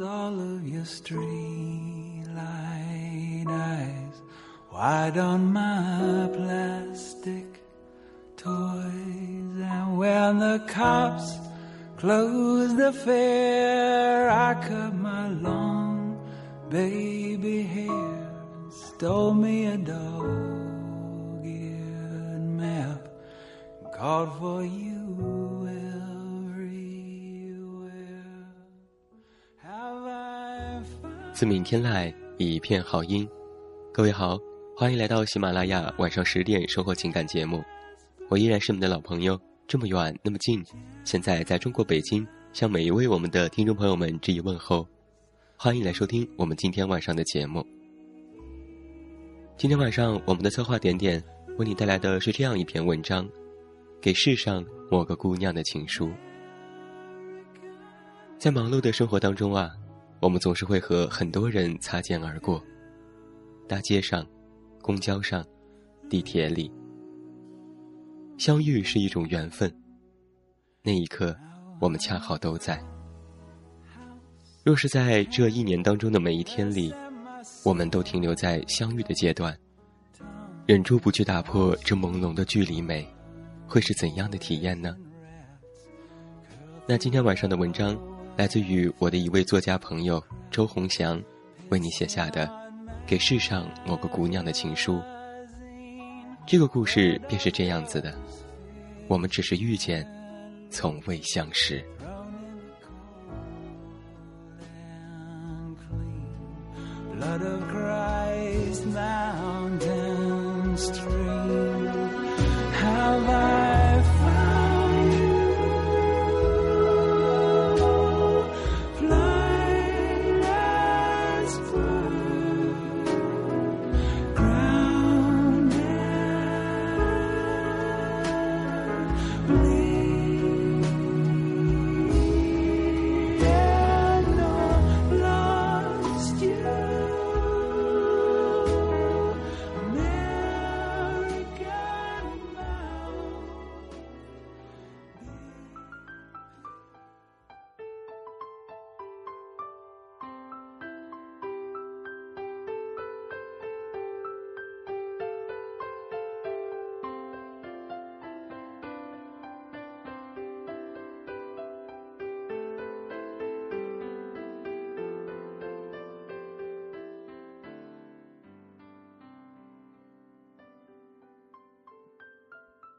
All of your streetlight eyes wide on my plastic toys. And when the cops closed the fair, I cut my long baby hair, stole me a dog-eared map. Called for you 自闽天籁，以片好音。各位好，欢迎来到喜马拉雅晚上十点生活情感节目。我依然是你们的老朋友，这么远那么近，现在在中国北京，向每一位我们的听众朋友们致以问候。欢迎来收听我们今天晚上的节目。今天晚上我们的策划点点为你带来的是这样一篇文章：给世上某个姑娘的情书。在忙碌的生活当中啊，我们总是会和很多人擦肩而过，大街上、公交上、地铁里，相遇是一种缘分。那一刻，我们恰好都在。若是在这一年当中的每一天里，我们都停留在相遇的阶段，忍住不去打破这朦胧的距离美，会是怎样的体验呢？那今天晚上的文章来自于我的一位作家朋友周鸿祥，为你写下的《给世上某个姑娘的情书》。这个故事便是这样子的：我们只是遇见，从未相识。and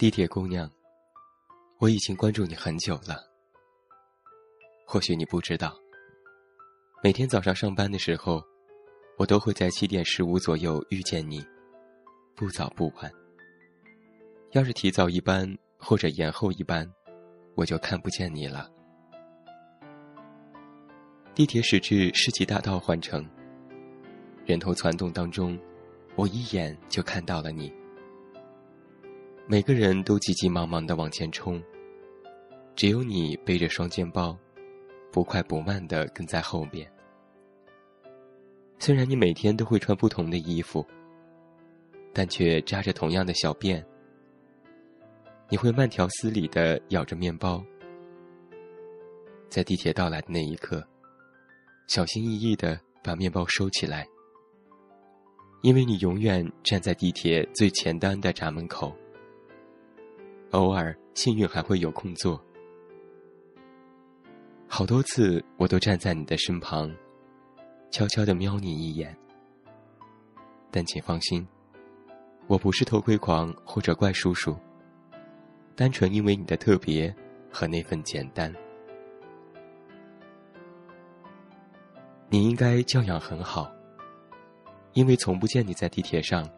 地铁姑娘，我已经关注你很久了。或许你不知道，每天早上上班的时候，我都会在七点十五左右遇见你，不早不晚。要是提早一班或者延后一班，我就看不见你了。地铁驶至世纪大道换乘，人头攒动当中，我一眼就看到了你。每个人都急急忙忙地往前冲，只有你背着双肩包，不快不慢地跟在后面。虽然你每天都会穿不同的衣服，但却扎着同样的小辫。你会慢条斯理地咬着面包，在地铁到来的那一刻，小心翼翼地把面包收起来，因为你永远站在地铁最前端的闸门口。偶尔幸运还会有空座。好多次我都站在你的身旁，悄悄地瞄你一眼。但请放心，我不是偷窥狂或者怪叔叔，单纯因为你的特别和那份简单。你应该教养很好，因为从不见你在地铁上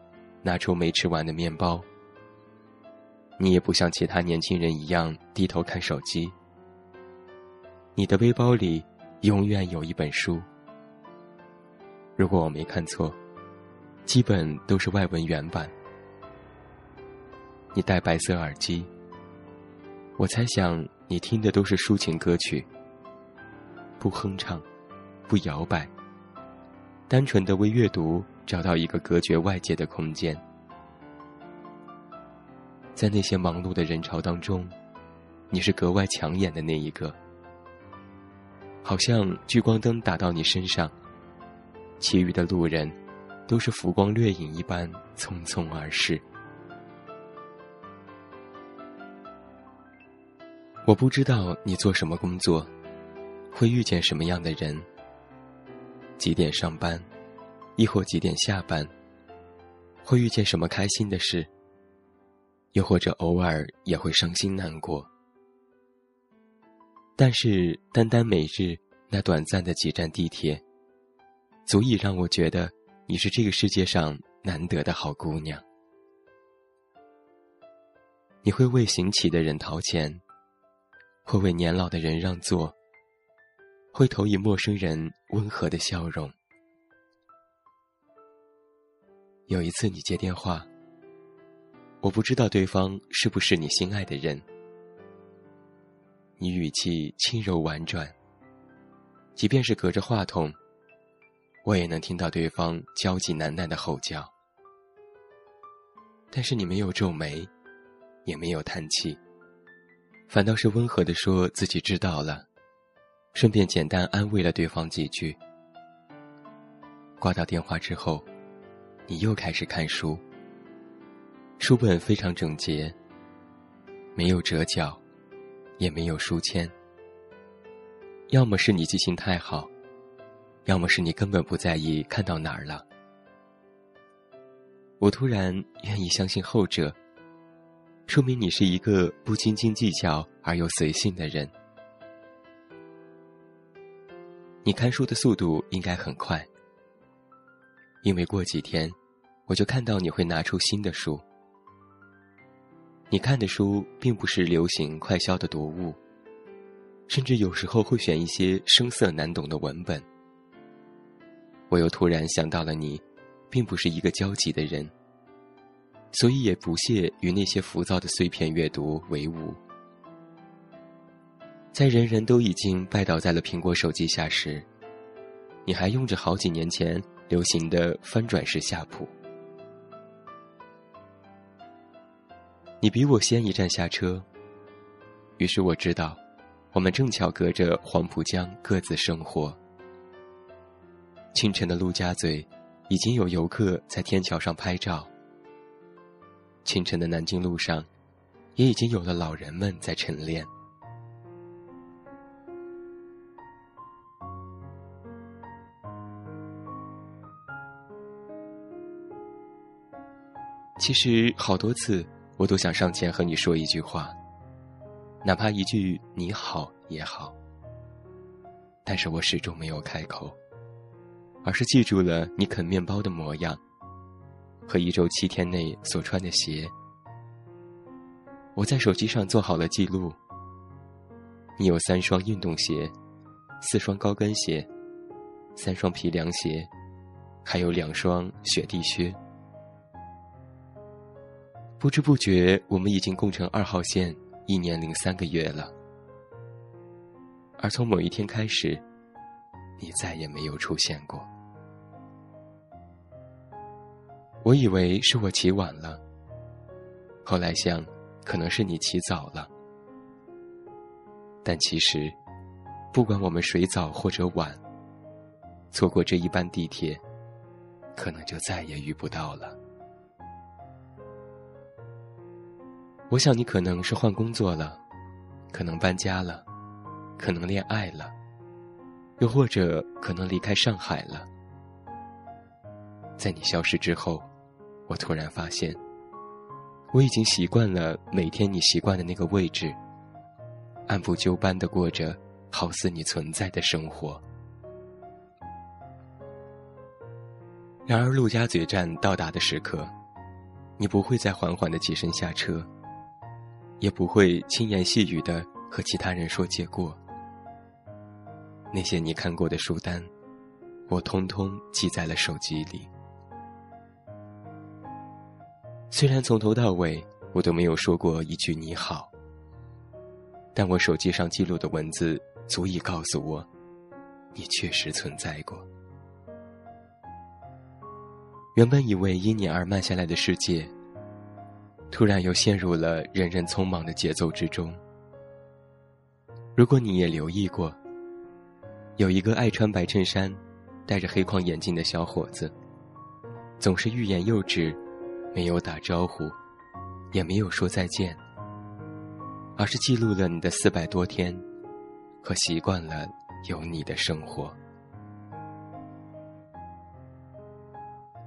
拿出没吃完的面包。你也不像其他年轻人一样低头看手机，你的背包里永远有一本书。如果我没看错，基本都是外文原版。你戴白色耳机，我猜想你听的都是抒情歌曲，不哼唱，不摇摆，单纯的为阅读找到一个隔绝外界的空间。在那些忙碌的人潮当中，你是格外抢眼的那一个，好像聚光灯打到你身上，其余的路人都是浮光掠影一般匆匆而逝。我不知道你做什么工作，会遇见什么样的人，几点上班，亦或几点下班，会遇见什么开心的事。又或者偶尔也会伤心难过，但是单单每日那短暂的几站地铁，足以让我觉得你是这个世界上难得的好姑娘。你会为行乞的人掏钱，会为年老的人让座，会投以陌生人温和的笑容。有一次你接电话。我不知道对方是不是你心爱的人，你语气轻柔婉转，即便是隔着话筒，我也能听到对方焦急难耐的吼叫。但是你没有皱眉，也没有叹气，反倒是温和的说自己知道了，顺便简单安慰了对方几句。挂掉电话之后，你又开始看书。书本非常整洁，没有折角，也没有书签。要么是你记性太好，要么是你根本不在意看到哪儿了。我突然愿意相信后者，说明你是一个不斤斤计较而又随性的人。你看书的速度应该很快，因为过几天我就看到你会拿出新的书。你看的书并不是流行快销的读物，甚至有时候会选一些生涩难懂的文本。我又突然想到了你，并不是一个焦急的人，所以也不屑与那些浮躁的碎片阅读为伍。在人人都已经拜倒在了苹果手机下时，你还用着好几年前流行的翻转式下谱。你比我先一站下车，于是我知道，我们正巧隔着黄浦江各自生活。清晨的陆家嘴，已经有游客在天桥上拍照。清晨的南京路上，也已经有了老人们在晨练。其实好多次。我都想上前和你说一句话，哪怕一句“你好”也好。但是我始终没有开口，而是记住了你啃面包的模样，和一周七天内所穿的鞋。我在手机上做好了记录。你有三双运动鞋，四双高跟鞋，三双皮凉鞋，还有两双雪地靴。不知不觉，我们已经共乘二号线一年零三个月了。而从某一天开始，你再也没有出现过。我以为是我起晚了，后来想，可能是你起早了。但其实，不管我们谁早或者晚，错过这一班地铁，可能就再也遇不到了。我想你可能是换工作了，可能搬家了，可能恋爱了，又或者可能离开上海了。在你消失之后，我突然发现，我已经习惯了每天你习惯的那个位置，按部就班的过着好似你存在的生活。然而陆家嘴站到达的时刻，你不会再缓缓的起身下车。也不会轻言细语的和其他人说借过，那些你看过的书单，我通通记在了手机里。虽然从头到尾我都没有说过一句你好，但我手机上记录的文字足以告诉我，你确实存在过。原本以为因你而慢下来的世界，突然又陷入了人人匆忙的节奏之中。如果你也留意过，有一个爱穿白衬衫、戴着黑框眼镜的小伙子，总是欲言又止。没有打招呼，也没有说再见，而是记录了你的四百多天，和习惯了有你的生活。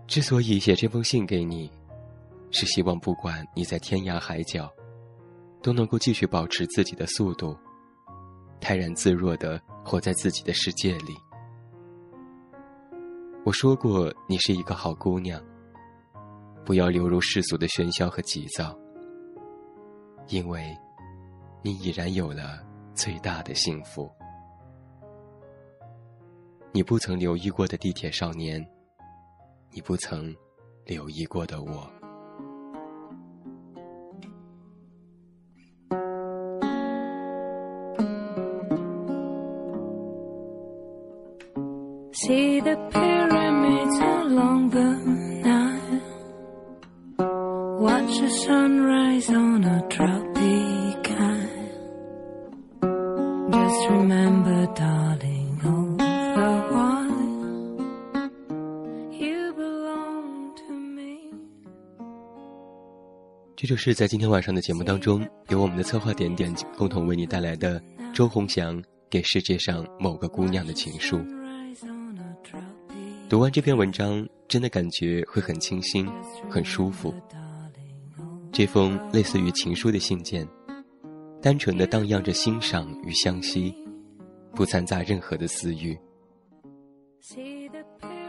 之所以写这封信给你，是希望不管你在天涯海角，都能够继续保持自己的速度，泰然自若的活在自己的世界里。我说过，你是一个好姑娘。不要流入世俗的喧嚣和急躁，因为，你已然有了最大的幸福。你不曾留意过的地铁少年，你不曾留意过的我。See the pyramids along the Nile. Watch the sunrise on a tropic isle. Just remember, darling, all the while you belong to me. 这就是在今天晚上的节目当中，由我们的策划点点共同为你带来的周鸿祥给世界上某个姑娘的情书。读完这篇文章，真的感觉会很清新，很舒服。这封类似于情书的信件，单纯的荡漾着欣赏与相惜，不掺杂任何的私欲。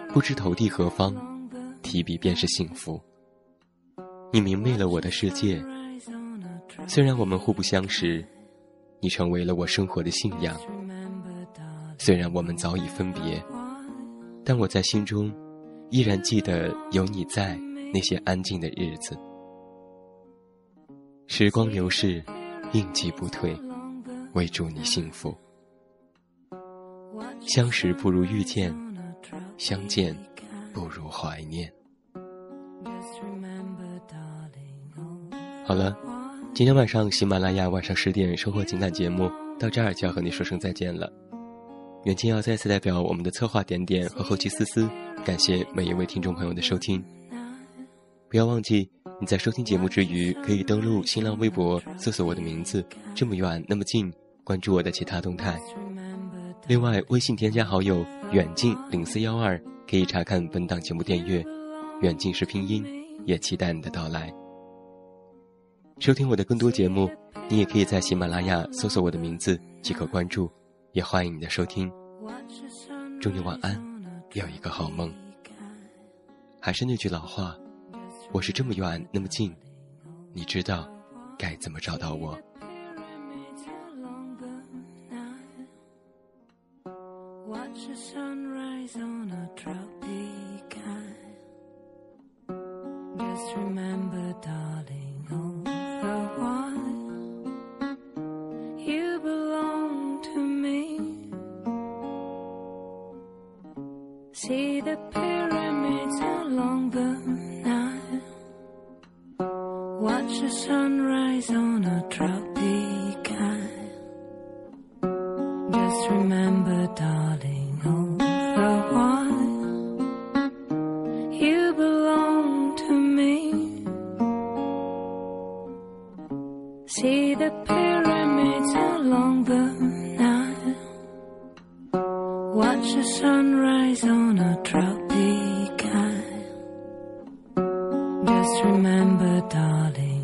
不知投递何方，提笔便是幸福。你明媚了我的世界，虽然我们互不相识，你成为了我生活的信仰。虽然我们早已分别，但我在心中依然记得有你在那些安静的日子。时光流逝，印记不退，为祝你幸福。相识不如遇见，相见不如怀念。好了，今天晚上喜马拉雅晚上十点收获情感节目到这儿就要和你说声再见了。远近要再次代表我们的策划点点和后期思思，感谢每一位听众朋友的收听。不要忘记。你在收听节目之余，可以登录新浪微博搜索我的名字，这么远那么近，关注我的其他动态。另外，微信添加好友远近零四幺二，可以查看本档节目订阅。远近是拼音，也期待你的到来。收听我的更多节目，你也可以在喜马拉雅搜索我的名字即可关注，也欢迎你的收听。祝你晚安，有一个好梦。还是那句老话。我是这么远那么近，你知道该怎么找到我 See the pyramids along the Nile. Watch the sunrise on a truck. Watch the sunrise on a tropic island. Just remember, darling.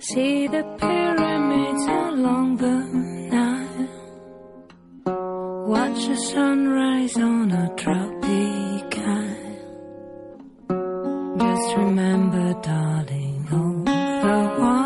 See the pyramids along the Nile. Watch the sunrise on a tropic isle. Just remember, darling, over.